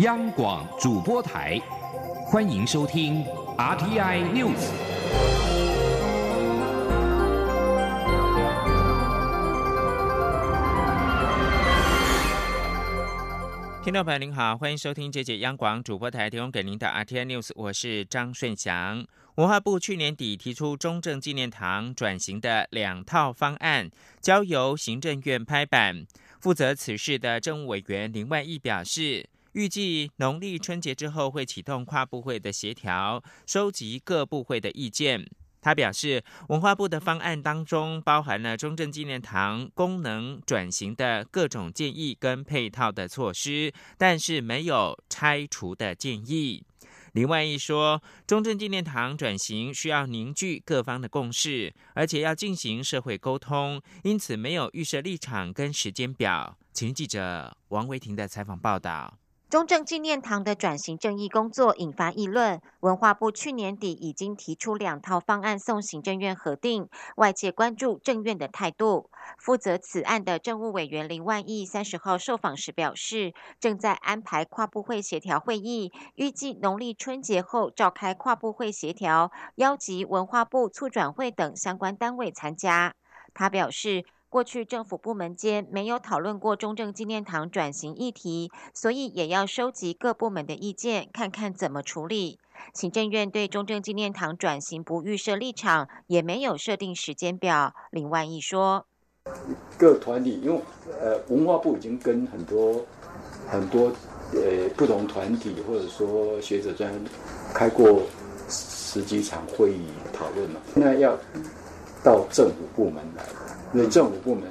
央广主播台，欢迎收听 RTI News。听众朋友您好，欢迎收听这节央广主播台提供给您的 RTI News，我是张顺祥。文化部去年底提出中正纪念堂转型的两套方案，交由行政院拍板。负责此事的政务委员林万益表示，预计农历春节之后会启动跨部会的协调，收集各部会的意见。他表示，文化部的方案当中包含了中正纪念堂功能转型的各种建议跟配套的措施，但是没有拆除的建议。另外一说，中正纪念堂转型需要凝聚各方的共识，而且要进行社会沟通，因此没有预设立场跟时间表。请记者王维婷的采访报道。中正纪念堂的转型正义工作引发议论。文化部去年底已经提出两套方案送行政院核定，外界关注政院的态度。负责此案的政务委员林万亿三十号受访时表示，正在安排跨部会协调会议，预计农历春节后召开跨部会协调，邀集文化部促转会等相关单位参加。他表示。过去政府部门间没有讨论过中正纪念堂转型议题，所以也要收集各部门的意见，看看怎么处理。行政院对中正纪念堂转型不预设立场，也没有设定时间表。林万益说：“各团体，因为呃，文化部已经跟很多很多呃不同团体或者说学者专开过十几场会议讨论了，那要到政府部门来。”因为政府部门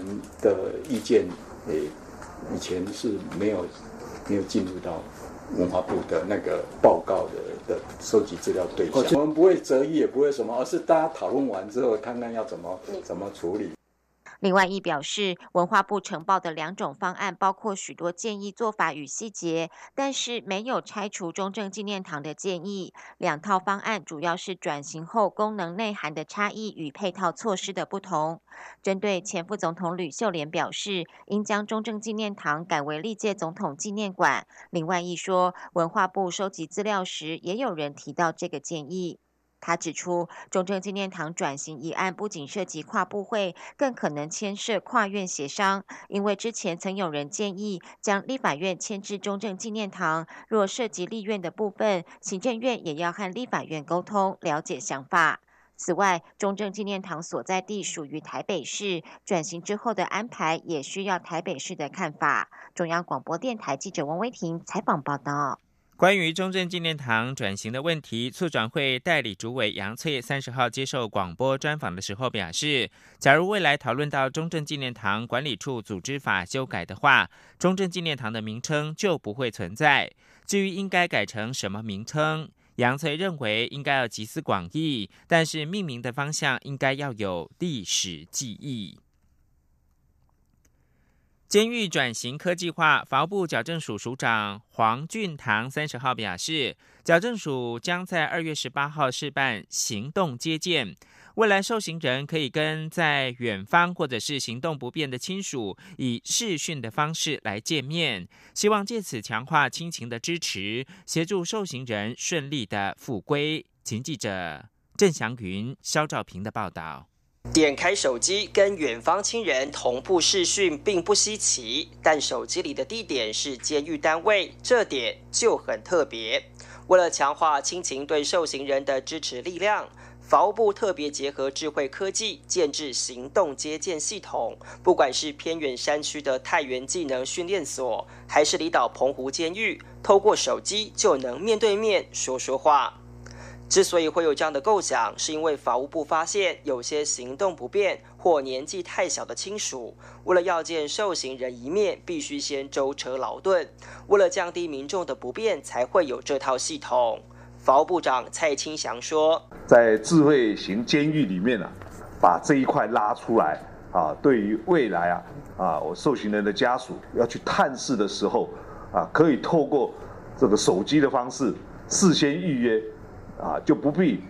的意见，诶，以前是没有没有进入到文化部的那个报告的的收集资料对象，我们不会择一，也不会什么，而是大家讨论完之后，看看要怎么怎么处理。另外，亦表示，文化部呈报的两种方案包括许多建议做法与细节，但是没有拆除中正纪念堂的建议。两套方案主要是转型后功能内涵的差异与配套措施的不同。针对前副总统吕秀莲表示，应将中正纪念堂改为历届总统纪念馆。另外，亦说，文化部收集资料时，也有人提到这个建议。他指出，中正纪念堂转型一案不仅涉及跨部会，更可能牵涉跨院协商。因为之前曾有人建议将立法院迁至中正纪念堂，若涉及立院的部分，行政院也要和立法院沟通，了解想法。此外，中正纪念堂所在地属于台北市，转型之后的安排也需要台北市的看法。中央广播电台记者王威婷采访报道。关于中正纪念堂转型的问题，促转会代理主委杨翠三十号接受广播专访的时候表示，假如未来讨论到中正纪念堂管理处组织法修改的话，中正纪念堂的名称就不会存在。至于应该改成什么名称，杨翠认为应该要集思广益，但是命名的方向应该要有历史记忆。监狱转型科技化，法务部矫正署署长黄俊堂三十号表示，矫正署将在二月十八号试办行动接见，未来受刑人可以跟在远方或者是行动不便的亲属以视讯的方式来见面，希望借此强化亲情的支持，协助受刑人顺利的复归。请记者郑祥云、肖兆平的报道。点开手机跟远方亲人同步视讯并不稀奇，但手机里的地点是监狱单位，这点就很特别。为了强化亲情对受刑人的支持力量，法务部特别结合智慧科技建制行动接见系统，不管是偏远山区的太原技能训练所，还是离岛澎湖监狱，透过手机就能面对面说说话。之所以会有这样的构想，是因为法务部发现有些行动不便或年纪太小的亲属，为了要见受刑人一面，必须先舟车劳顿。为了降低民众的不便，才会有这套系统。法务部长蔡清祥说：“在智慧型监狱里面啊，把这一块拉出来啊，对于未来啊啊，我受刑人的家属要去探视的时候啊，可以透过这个手机的方式事先预约。”啊，就不必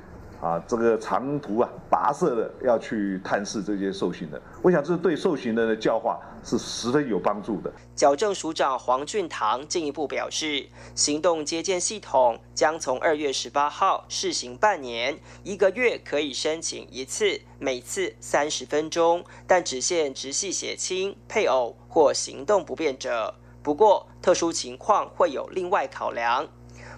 啊，这个长途啊，跋涉的要去探视这些受刑的，我想这对受刑人的教化是十分有帮助的。矫正署长黄俊堂进一步表示，行动接见系统将从二月十八号试行半年，一个月可以申请一次，每次三十分钟，但只限直系血亲、配偶或行动不便者。不过，特殊情况会有另外考量。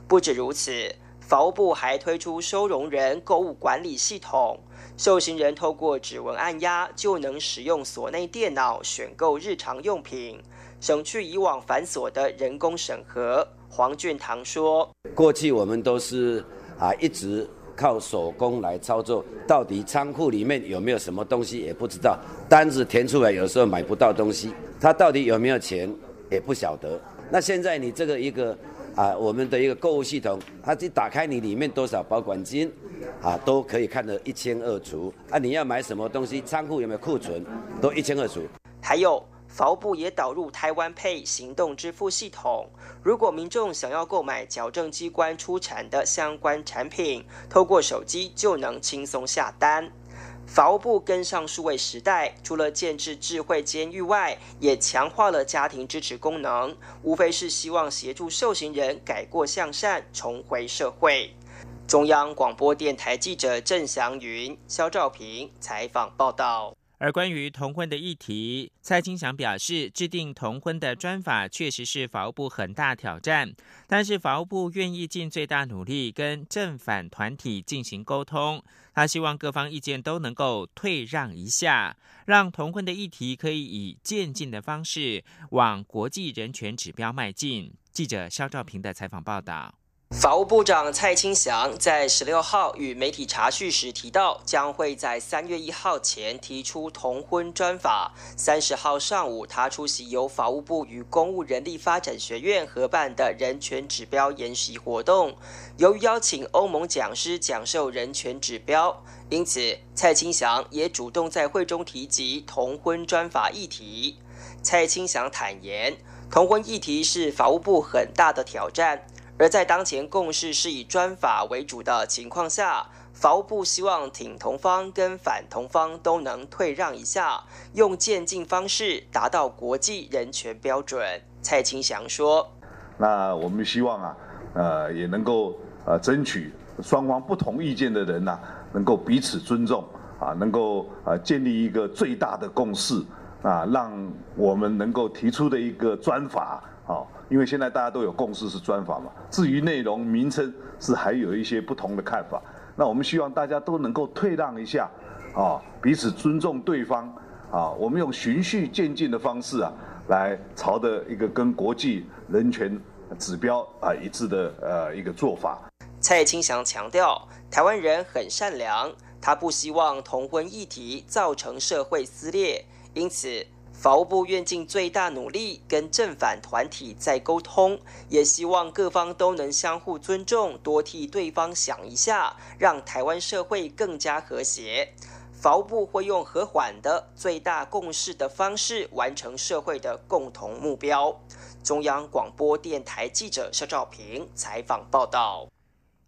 不止如此。法务部还推出收容人购物管理系统，受刑人透过指纹按压就能使用所内电脑选购日常用品，省去以往繁琐的人工审核。黄俊堂说：“过去我们都是啊一直靠手工来操作，到底仓库里面有没有什么东西也不知道，单子填出来有时候买不到东西，他到底有没有钱也不晓得。那现在你这个一个。”啊，我们的一个购物系统，它一打开，你里面多少保管金，啊，都可以看得一清二楚。啊，你要买什么东西，仓库有没有库存，都一清二楚。还有，法务部也导入台湾配行动支付系统，如果民众想要购买矫正机关出产的相关产品，透过手机就能轻松下单。法务部跟上数位时代，除了建制智慧监狱外，也强化了家庭支持功能，无非是希望协助受刑人改过向善，重回社会。中央广播电台记者郑祥云、肖兆平采访报道。而关于同婚的议题，蔡清祥表示，制定同婚的专法确实是法务部很大挑战，但是法务部愿意尽最大努力跟正反团体进行沟通。他希望各方意见都能够退让一下，让同婚的议题可以以渐进的方式往国际人权指标迈进。记者肖兆平的采访报道。法务部长蔡清祥在十六号与媒体查叙时提到，将会在三月一号前提出同婚专法。三十号上午，他出席由法务部与公务人力发展学院合办的人权指标研习活动。由于邀请欧盟讲师讲授人权指标，因此蔡清祥也主动在会中提及同婚专法议题。蔡清祥坦言，同婚议题是法务部很大的挑战。而在当前共识是以专法为主的情况下，法务部希望挺同方跟反同方都能退让一下，用渐进方式达到国际人权标准。蔡清祥说：“那我们希望啊，呃，也能够呃争取双方不同意见的人呐，能够彼此尊重啊，能够呃建立一个最大的共识啊，让我们能够提出的一个专法啊。”因为现在大家都有共识是专法嘛，至于内容名称是还有一些不同的看法。那我们希望大家都能够退让一下，啊，彼此尊重对方，啊，我们用循序渐进的方式啊，来朝着一个跟国际人权指标啊一致的呃一个做法。蔡清祥强调，台湾人很善良，他不希望同婚议题造成社会撕裂，因此。法务部愿尽最大努力跟正反团体在沟通，也希望各方都能相互尊重，多替对方想一下，让台湾社会更加和谐。法务部会用和缓的最大共识的方式，完成社会的共同目标。中央广播电台记者肖兆平采访报道。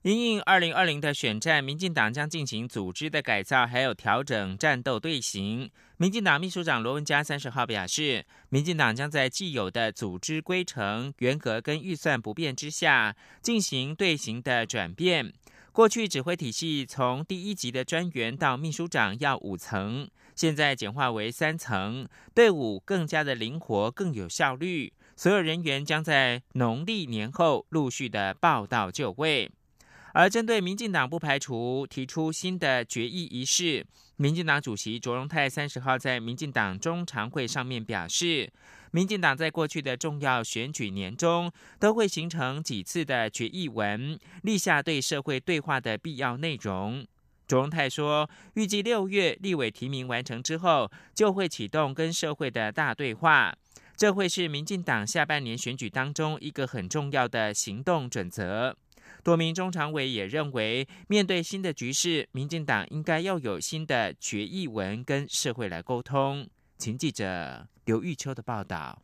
因应二零二零的选战，民进党将进行组织的改造，还有调整战斗队形。民进党秘书长罗文嘉三十号表示，民进党将在既有的组织规程、员格跟预算不变之下，进行队形的转变。过去指挥体系从第一级的专员到秘书长要五层，现在简化为三层，队伍更加的灵活，更有效率。所有人员将在农历年后陆续的报到就位。而针对民进党不排除提出新的决议仪式，民进党主席卓荣泰三十号在民进党中常会上面表示，民进党在过去的重要选举年中都会形成几次的决议文，立下对社会对话的必要内容。卓荣泰说，预计六月立委提名完成之后，就会启动跟社会的大对话，这会是民进党下半年选举当中一个很重要的行动准则。多名中常委也认为，面对新的局势，民进党应该要有新的决议文跟社会来沟通。请记者刘玉秋的报道。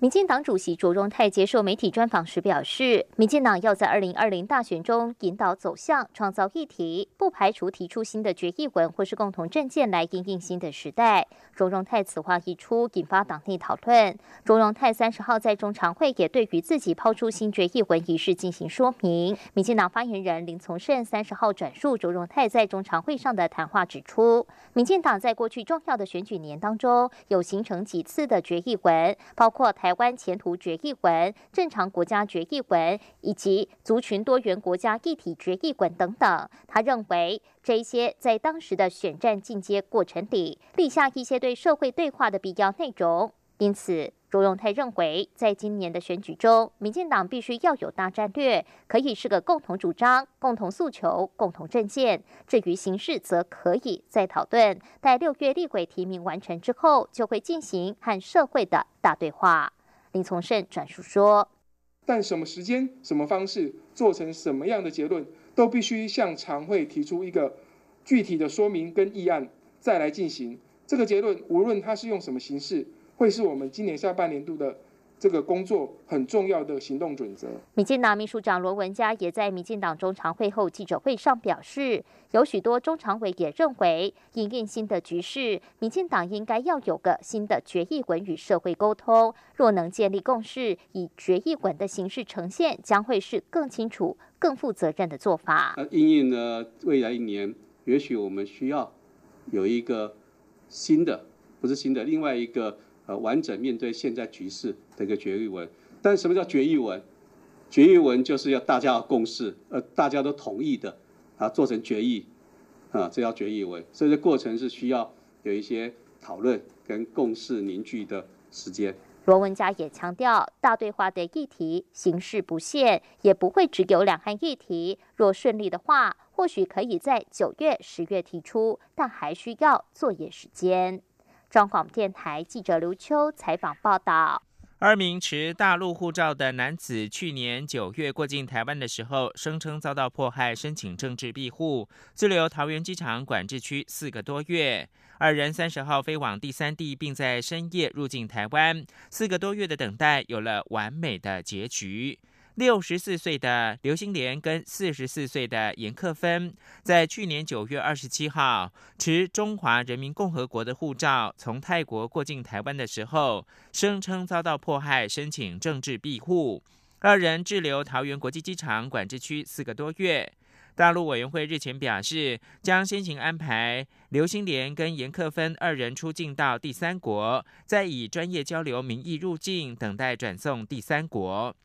民进党主席卓荣泰接受媒体专访时表示，民进党要在二零二零大选中引导走向，创造议题，不排除提出新的决议文或是共同政见来应应新的时代。卓荣泰此话一出，引发党内讨论。卓荣泰三十号在中常会也对于自己抛出新决议文一事进行说明。民进党发言人林从胜三十号转述卓荣泰在中常会上的谈话，指出，民进党在过去重要的选举年当中，有形成几次的决议文，包括台。台湾前途决议文、正常国家决议文以及族群多元国家一体决议文等等，他认为这些在当时的选战进阶过程里立下一些对社会对话的必要内容，因此。卓永泰认为，在今年的选举中，民进党必须要有大战略，可以是个共同主张、共同诉求、共同政见。至于形式，则可以再讨论。待六月立委提名完成之后，就会进行和社会的大对话。林从胜转述说：“但什么时间、什么方式、做成什么样的结论，都必须向常会提出一个具体的说明跟议案，再来进行这个结论。无论它是用什么形式。”会是我们今年下半年度的这个工作很重要的行动准则。民进党秘书长罗文嘉也在民进党中常会后记者会上表示，有许多中常委也认为，应应新的局势，民进党应该要有个新的决议文与社会沟通。若能建立共识，以决议文的形式呈现，将会是更清楚、更负责任的做法。呃，应应呢，未来一年，也许我们需要有一个新的，不是新的，另外一个。呃，完整面对现在局势的一个决议文，但什么叫决议文？决议文就是要大家要共识，呃，大家都同意的，啊，做成决议，啊，这叫决议文。所以这过程是需要有一些讨论跟共识凝聚的时间。罗文佳也强调，大对话的议题形式不限，也不会只有两岸议题。若顺利的话，或许可以在九月、十月提出，但还需要作业时间。中广电台记者刘秋采访报道：二名持大陆护照的男子去年九月过境台湾的时候，声称遭到迫害，申请政治庇护，滞留桃园机场管制区四个多月。二人三十号飞往第三地，并在深夜入境台湾，四个多月的等待有了完美的结局。六十四岁的刘星莲跟四十四岁的严克芬，在去年九月二十七号持中华人民共和国的护照从泰国过境台湾的时候，声称遭到迫害，申请政治庇护。二人滞留桃园国际机场管制区四个多月。大陆委员会日前表示，将先行安排刘星莲跟严克芬二人出境到第三国，再以专业交流名义入境，等待转送第三国。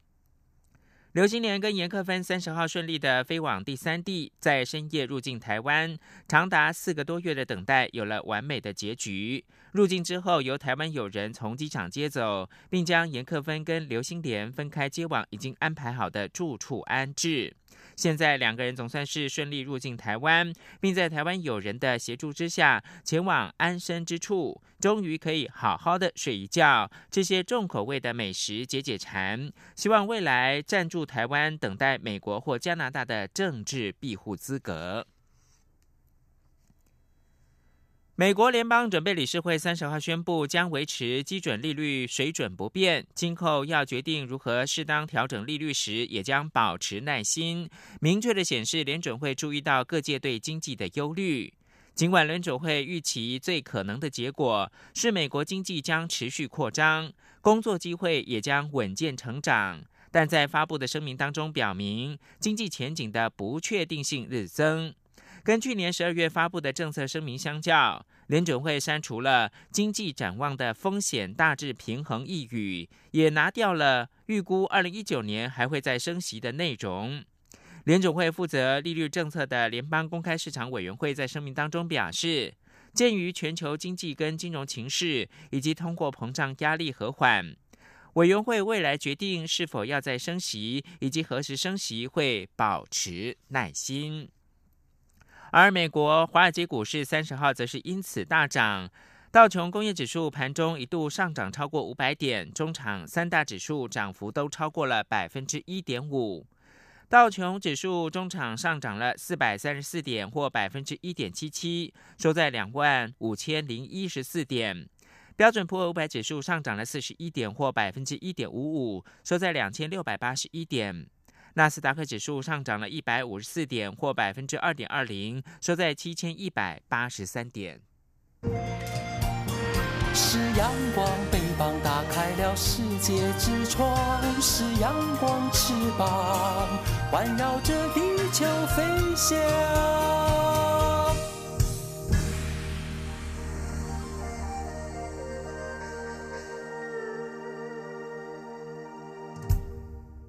刘心莲跟严克芬三十号顺利的飞往第三地，在深夜入境台湾，长达四个多月的等待有了完美的结局。入境之后，由台湾友人从机场接走，并将严克芬跟刘心莲分开接往已经安排好的住处安置。现在两个人总算是顺利入境台湾，并在台湾友人的协助之下前往安身之处，终于可以好好的睡一觉，这些重口味的美食解解馋。希望未来暂住台湾，等待美国或加拿大的政治庇护资格。美国联邦准备理事会三十号宣布，将维持基准利率水准不变。今后要决定如何适当调整利率时，也将保持耐心，明确的显示联准会注意到各界对经济的忧虑。尽管联准会预期最可能的结果是美国经济将持续扩张，工作机会也将稳健成长，但在发布的声明当中表明，经济前景的不确定性日增。跟去年十二月发布的政策声明相较，联准会删除了经济展望的风险大致平衡一语，也拿掉了预估二零一九年还会再升息的内容。联准会负责利率政策的联邦公开市场委员会在声明当中表示，鉴于全球经济跟金融情势以及通货膨胀压力和缓，委员会未来决定是否要再升息以及何时升息会保持耐心。而美国华尔街股市三十号则是因此大涨，道琼工业指数盘中一度上涨超过五百点，中场三大指数涨幅都超过了百分之一点五。道琼指数中场上涨了四百三十四点，或百分之一点七七，收在两万五千零一十四点。标准普尔五百指数上涨了四十一点，或百分之一点五五，收在两千六百八十一点。纳斯达克指数上涨了一百五十四点，或百分之二点二零，收在七千一百八十三点。是阳光，翅膀打开了世界之窗；是阳光，翅膀环绕着地球飞翔。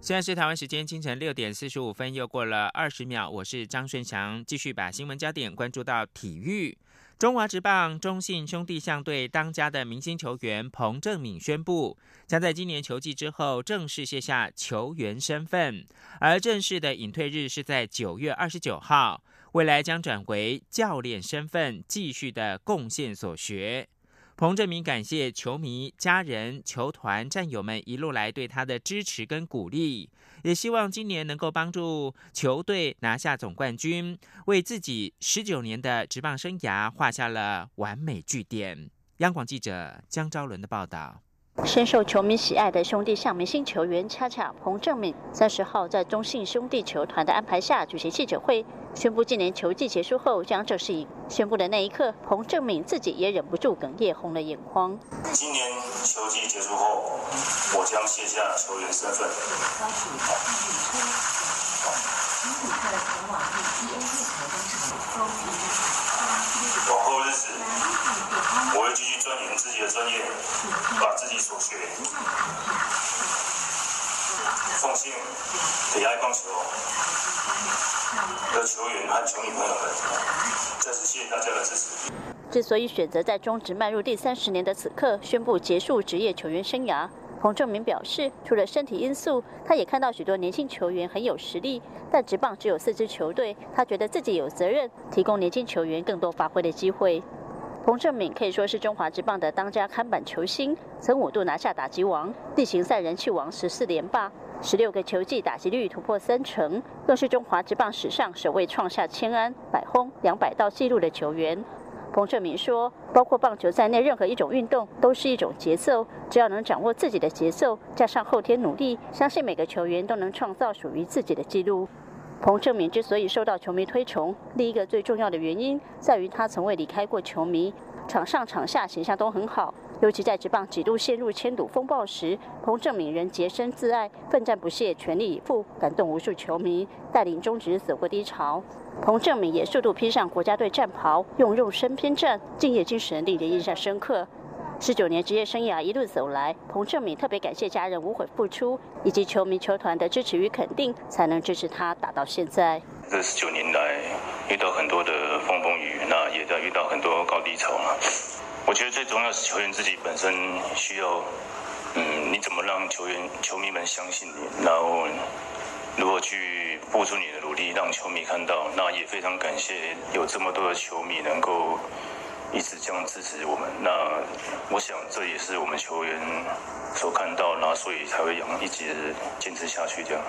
现在是台湾时间清晨六点四十五分，又过了二十秒。我是张顺祥，继续把新闻焦点关注到体育。中华职棒中信兄弟象队当家的明星球员彭正敏宣布，将在今年球季之后正式卸下球员身份，而正式的隐退日是在九月二十九号，未来将转为教练身份，继续的贡献所学。彭振明感谢球迷、家人、球团战友们一路来对他的支持跟鼓励，也希望今年能够帮助球队拿下总冠军，为自己十九年的职棒生涯画下了完美句点。央广记者江昭伦的报道。深受球迷喜爱的兄弟象明星球员恰恰彭正敏，三十号在中信兄弟球团的安排下举行记者会，宣布今年球季结束后将正式引。宣布的那一刻，彭正敏自己也忍不住哽咽，红了眼眶。今年球季结束后，我将卸下球员身份后日子，我会继续钻研自己的专业，把自己所学奉献给爱棒球的球员和球迷朋友们。再次谢谢大家的支持。之所以选择在中职迈入第三十年的此刻宣布结束职业球员生涯。彭正明表示，除了身体因素，他也看到许多年轻球员很有实力，但职棒只有四支球队，他觉得自己有责任提供年轻球员更多发挥的机会。彭正敏可以说是中华职棒的当家看板球星，曾五度拿下打击王、例行赛人气王十四连霸，十六个球季打击率突破三成，更是中华职棒史上首位创下千安、百轰、两百道纪录的球员。彭正明说：“包括棒球在内，任何一种运动都是一种节奏。只要能掌握自己的节奏，加上后天努力，相信每个球员都能创造属于自己的纪录。”彭正明之所以受到球迷推崇，另一个最重要的原因在于他从未离开过球迷，场上场下形象都很好。尤其在职棒几度陷入千赌风暴时，彭正敏仍洁身自爱，奋战不懈，全力以赴，感动无数球迷，带领中职走过低潮。彭正敏也速度披上国家队战袍，用肉身拼战，敬业精神令人印象深刻。十九年职业生涯一路走来，彭正敏特别感谢家人无悔付出，以及球迷球团的支持与肯定，才能支持他打到现在。这十九年来，遇到很多的风风雨雨，那也在遇到很多高低潮嘛。我觉得最重要是球员自己本身需要，嗯，你怎么让球员、球迷们相信你，然后。如何去付出你的努力，让球迷看到？那也非常感谢有这么多的球迷能够一直这样支持我们。那我想这也是我们球员所看到，那所以才会养一直坚持下去这样。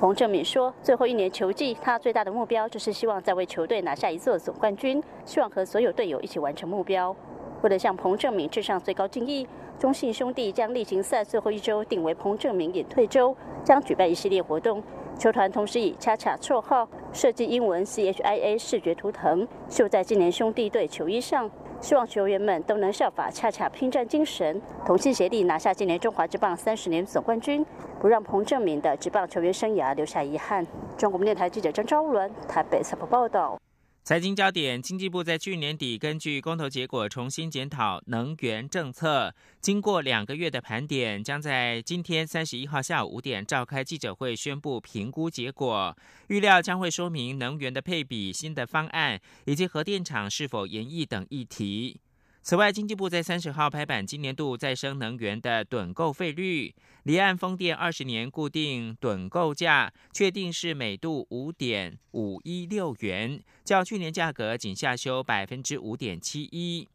彭正敏说：“最后一年球季，他最大的目标就是希望再为球队拿下一座总冠军，希望和所有队友一起完成目标。为了向彭正敏致上最高敬意。”中信兄弟将例行赛最后一周定为彭正明隐退周，将举办一系列活动。球团同时以恰恰绰号设计英文 C H I A 视觉图腾绣在今年兄弟队球衣上，希望球员们都能效法恰恰拼战精神，同心协力拿下今年中华职棒三十年总冠军，不让彭正明的职棒球员生涯留下遗憾。中国电台记者张昭伦台北采访报道。财经焦点：经济部在去年底根据公投结果重新检讨能源政策，经过两个月的盘点，将在今天三十一号下午五点召开记者会宣布评估结果。预料将会说明能源的配比、新的方案以及核电厂是否延役等议题。此外，经济部在三十号拍板今年度再生能源的趸购费率，离岸风电二十年固定趸购价确定是每度五点五一六元，较去年价格仅下修百分之五点七一。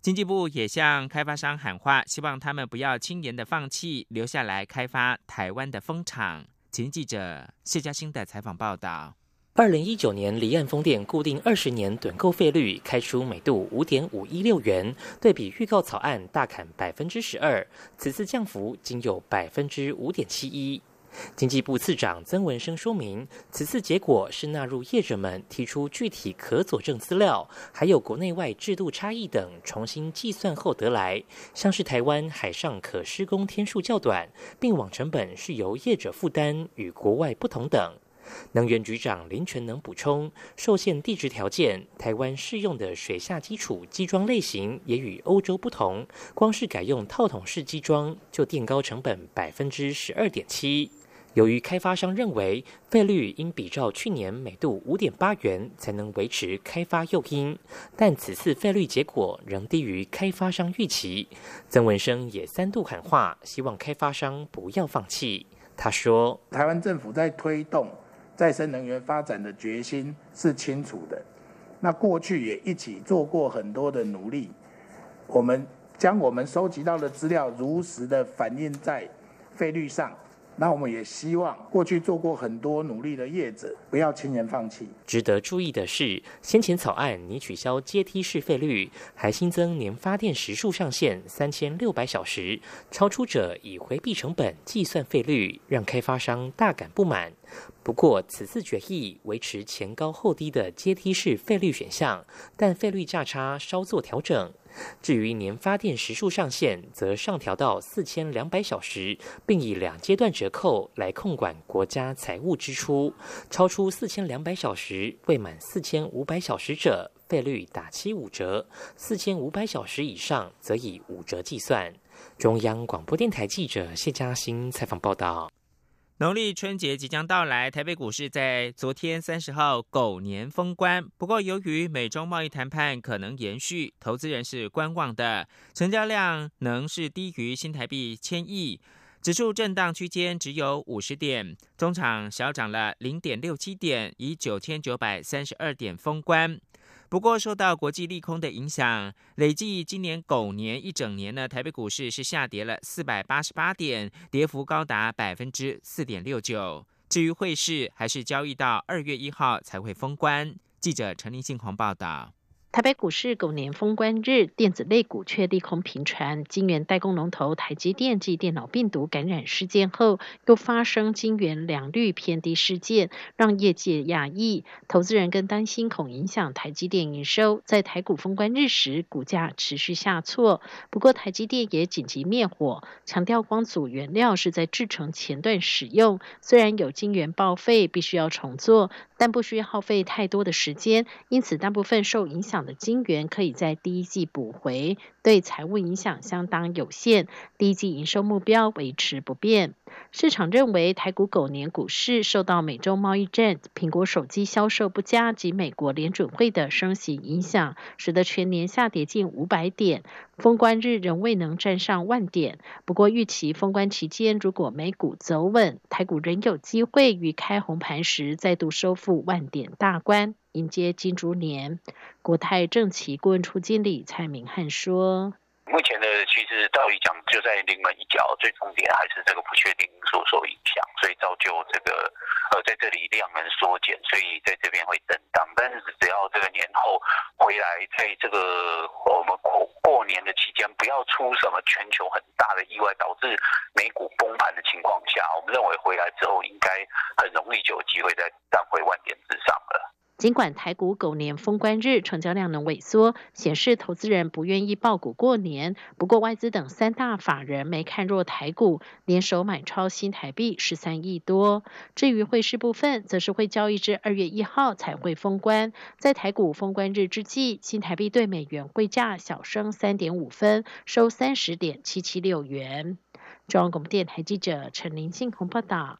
经济部也向开发商喊话，希望他们不要轻言的放弃，留下来开发台湾的风场。请记者谢嘉欣的采访报道。二零一九年离岸风电固定二十年趸购费率开出每度五点五一六元，对比预告草案大砍百分之十二，此次降幅仅有百分之五点七一。经济部次长曾文生说明，此次结果是纳入业者们提出具体可佐证资料，还有国内外制度差异等重新计算后得来。像是台湾海上可施工天数较短，并网成本是由业者负担，与国外不同等。能源局长林全能补充，受限地质条件，台湾适用的水下基础基桩类型也与欧洲不同。光是改用套筒式基桩，就垫高成本百分之十二点七。由于开发商认为费率应比照去年每度五点八元才能维持开发诱因，但此次费率结果仍低于开发商预期。曾文生也三度喊话，希望开发商不要放弃。他说：“台湾政府在推动。”再生能源发展的决心是清楚的，那过去也一起做过很多的努力，我们将我们收集到的资料如实的反映在费率上。那我们也希望过去做过很多努力的业者不要轻言放弃。值得注意的是，先前草案拟取消阶梯式费率，还新增年发电时数上限三千六百小时，超出者以回避成本计算费率，让开发商大感不满。不过，此次决议维持前高后低的阶梯式费率选项，但费率价差稍作调整。至于年发电时数上限，则上调到四千两百小时，并以两阶段折扣来控管国家财务支出。超出四千两百小时未满四千五百小时者，费率打七五折；四千五百小时以上，则以五折计算。中央广播电台记者谢嘉欣采访报道。农历春节即将到来，台北股市在昨天三十号狗年封关。不过，由于美中贸易谈判可能延续，投资人是观望的，成交量能是低于新台币千亿，指数震荡区间只有五十点，中场小涨了零点六七点，以九千九百三十二点封关。不过，受到国际利空的影响，累计今年狗年一整年呢，台北股市是下跌了四百八十八点，跌幅高达百分之四点六九。至于汇市，还是交易到二月一号才会封关。记者陈林信狂报道。台北股市狗年封关日，电子类股却利空频传。晶圆代工龙头台积电继电脑病毒感染事件后，又发生晶圆良率偏低事件，让业界讶异。投资人更担心恐影响台积电营收。在台股封关日时，股价持续下挫。不过台积电也紧急灭火，强调光阻原料是在制程前段使用，虽然有晶圆报废，必须要重做。但不需要耗费太多的时间，因此大部分受影响的晶圆可以在第一季补回，对财务影响相当有限。第一季营收目标维持不变。市场认为台股狗年股市受到美洲贸易战、苹果手机销售不佳及美国联准会的升息影响，使得全年下跌近五百点。封关日仍未能站上万点，不过预期封关期间如果美股走稳，台股仍有机会于开红盘时再度收复万点大关，迎接金猪年。国泰正奇顾问处经理蔡明汉说。目前的趋势，道理讲就在临门一脚，最重点还是这个不确定因素受影响，所以造就这个呃在这里量能缩减，所以在这边会震荡。但是只要这个年后回来，在这个我们过过年的期间，不要出什么全球很大的意外，导致美股崩盘的情况下，我们认为回来之后应该很容易就有机会再站回万点之上了。尽管台股狗年封关日成交量能萎缩，显示投资人不愿意爆股过年。不过外资等三大法人没看弱台股，联手买超新台币十三亿多。至于汇市部分，则是会交易至二月一号才会封关。在台股封关日之际，新台币对美元汇价小升三点五分，收三十点七七六元。中央广播电台记者陈林信鸿报道。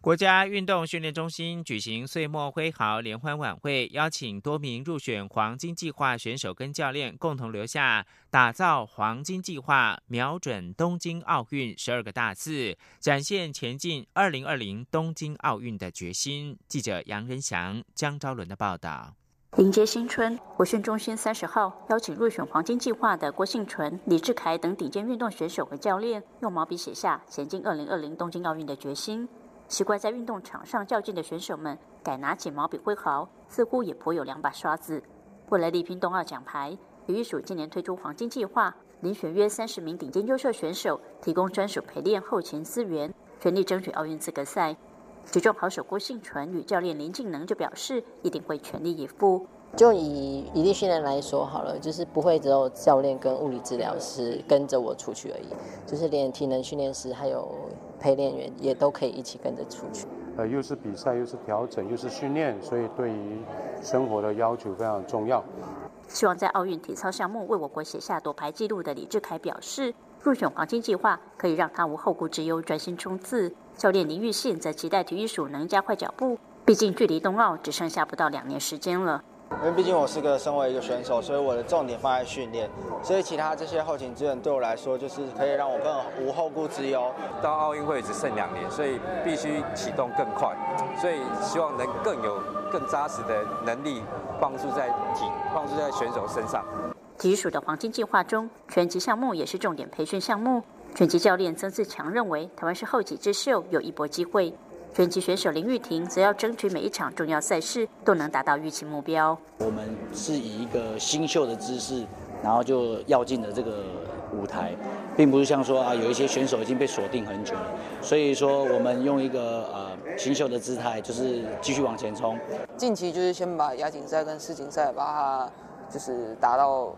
国家运动训练中心举行岁末挥毫联欢晚会，邀请多名入选黄金计划选手跟教练共同留下“打造黄金计划，瞄准东京奥运”十二个大字，展现前进二零二零东京奥运的决心。记者杨仁祥、江昭伦的报道。迎接新春，国训中心三十号邀请入选黄金计划的郭幸纯、李志凯等顶尖运动选手和教练，用毛笔写下前进二零二零东京奥运的决心。习惯在运动场上较劲的选手们改拿起毛笔挥毫，似乎也颇有两把刷子。为了力拼冬奥奖牌，体育署今年推出黄金计划，遴选约三十名顶尖优秀选手，提供专属陪练后勤资源，全力争取奥运资格赛。举重好手郭幸纯与教练林敬能就表示，一定会全力以赴。就以一力训练来说好了，就是不会只有教练跟物理治疗师跟着我出去而已，就是连体能训练师还有陪练员也都可以一起跟着出去。呃，又是比赛，又是调整，又是训练，所以对于生活的要求非常重要。希望在奥运体操项目为我国写下夺牌纪录的李志凯表示，入选黄金计划可以让他无后顾之忧，专心冲刺。教练林玉信则期待体育署能加快脚步，毕竟距离冬奥只剩下不到两年时间了。因为毕竟我是个身为一个选手，所以我的重点放在训练，所以其他这些后勤资源对我来说，就是可以让我更无后顾之忧。到奥运会只剩两年，所以必须启动更快，所以希望能更有更扎实的能力帮助在体帮助在选手身上。体育署的黄金计划中，拳击项目也是重点培训项目。拳击教练曾志强认为，台湾是后起之秀，有一搏机会。拳击选手林玉婷则要争取每一场重要赛事都能达到预期目标。我们是以一个新秀的姿势，然后就要进了这个舞台，并不是像说啊，有一些选手已经被锁定很久了。所以说，我们用一个呃新秀的姿态，就是继续往前冲。近期就是先把亚锦赛跟世锦赛把它就是达到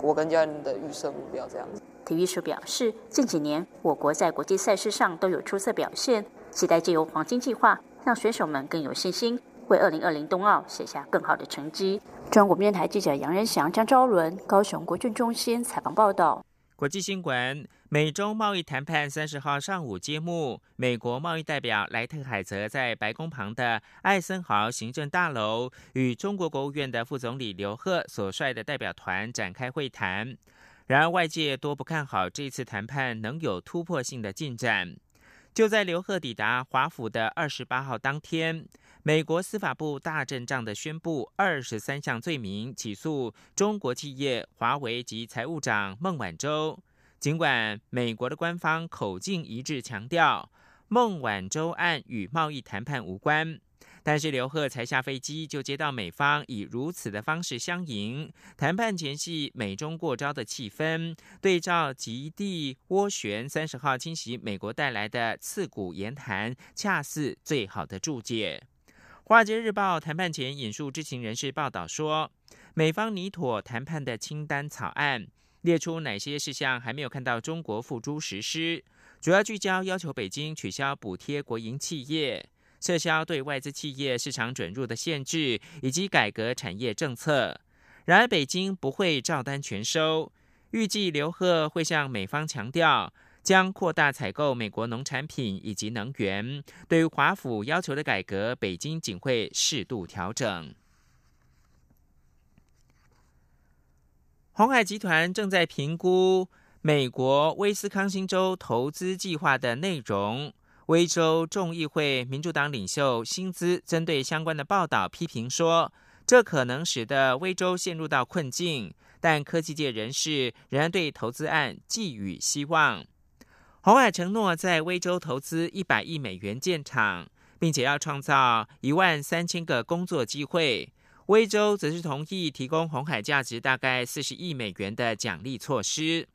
我跟家人的预设目标这样子。体育署表示，近几年我国在国际赛事上都有出色表现。期待借由黄金计划，让选手们更有信心，为二零二零冬奥写下更好的成绩。中国电台记者杨仁祥、张昭伦，高雄国军中心采访报道。国际新闻：美中贸易谈判三十号上午揭幕，美国贸易代表莱特海泽在白宫旁的艾森豪行政大楼与中国国务院的副总理刘鹤所率的代表团展开会谈。然而，外界多不看好这次谈判能有突破性的进展。就在刘鹤抵达华府的二十八号当天，美国司法部大阵仗的宣布二十三项罪名起诉中国企业华为及财务长孟晚舟。尽管美国的官方口径一致强调孟晚舟案与贸易谈判无关。但是刘贺才下飞机，就接到美方以如此的方式相迎。谈判前夕，美中过招的气氛，对照极地涡旋三十号侵袭美国带来的刺骨言谈，恰似最好的注解。《华尔街日报》谈判前引述知情人士报道说，美方拟妥谈判的清单草案，列出哪些事项还没有看到中国付诸实施，主要聚焦要求北京取消补贴国营企业。撤销对外资企业市场准入的限制，以及改革产业政策。然而，北京不会照单全收。预计刘鹤会向美方强调，将扩大采购美国农产品以及能源。对于华府要求的改革，北京仅会适度调整。红海集团正在评估美国威斯康星州投资计划的内容。威州众议会民主党领袖薪资针对相关的报道批评说，这可能使得威州陷入到困境。但科技界人士仍然对投资案寄予希望。红海承诺在威州投资一百亿美元建厂，并且要创造一万三千个工作机会。威州则是同意提供红海价值大概四十亿美元的奖励措施。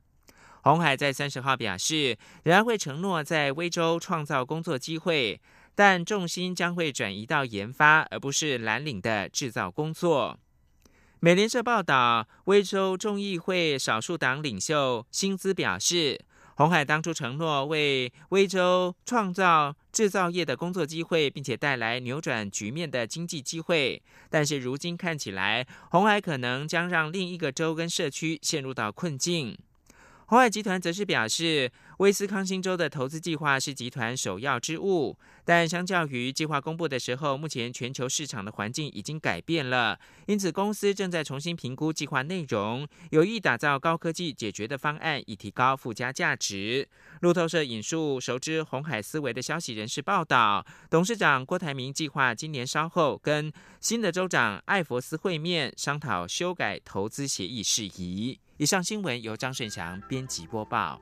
红海在三十号表示，仍然会承诺在威州创造工作机会，但重心将会转移到研发，而不是蓝领的制造工作。美联社报道，威州众议会少数党领袖薪资表示，红海当初承诺为威州创造制造业的工作机会，并且带来扭转局面的经济机会，但是如今看起来，红海可能将让另一个州跟社区陷入到困境。红海集团则是表示，威斯康星州的投资计划是集团首要之务，但相较于计划公布的时候，目前全球市场的环境已经改变了，因此公司正在重新评估计划内容，有意打造高科技解决的方案，以提高附加价值。路透社引述熟知红海思维的消息人士报道，董事长郭台铭计划今年稍后跟新的州长艾佛斯会面，商讨修改投资协议事宜。以上新闻由张顺祥编辑播报。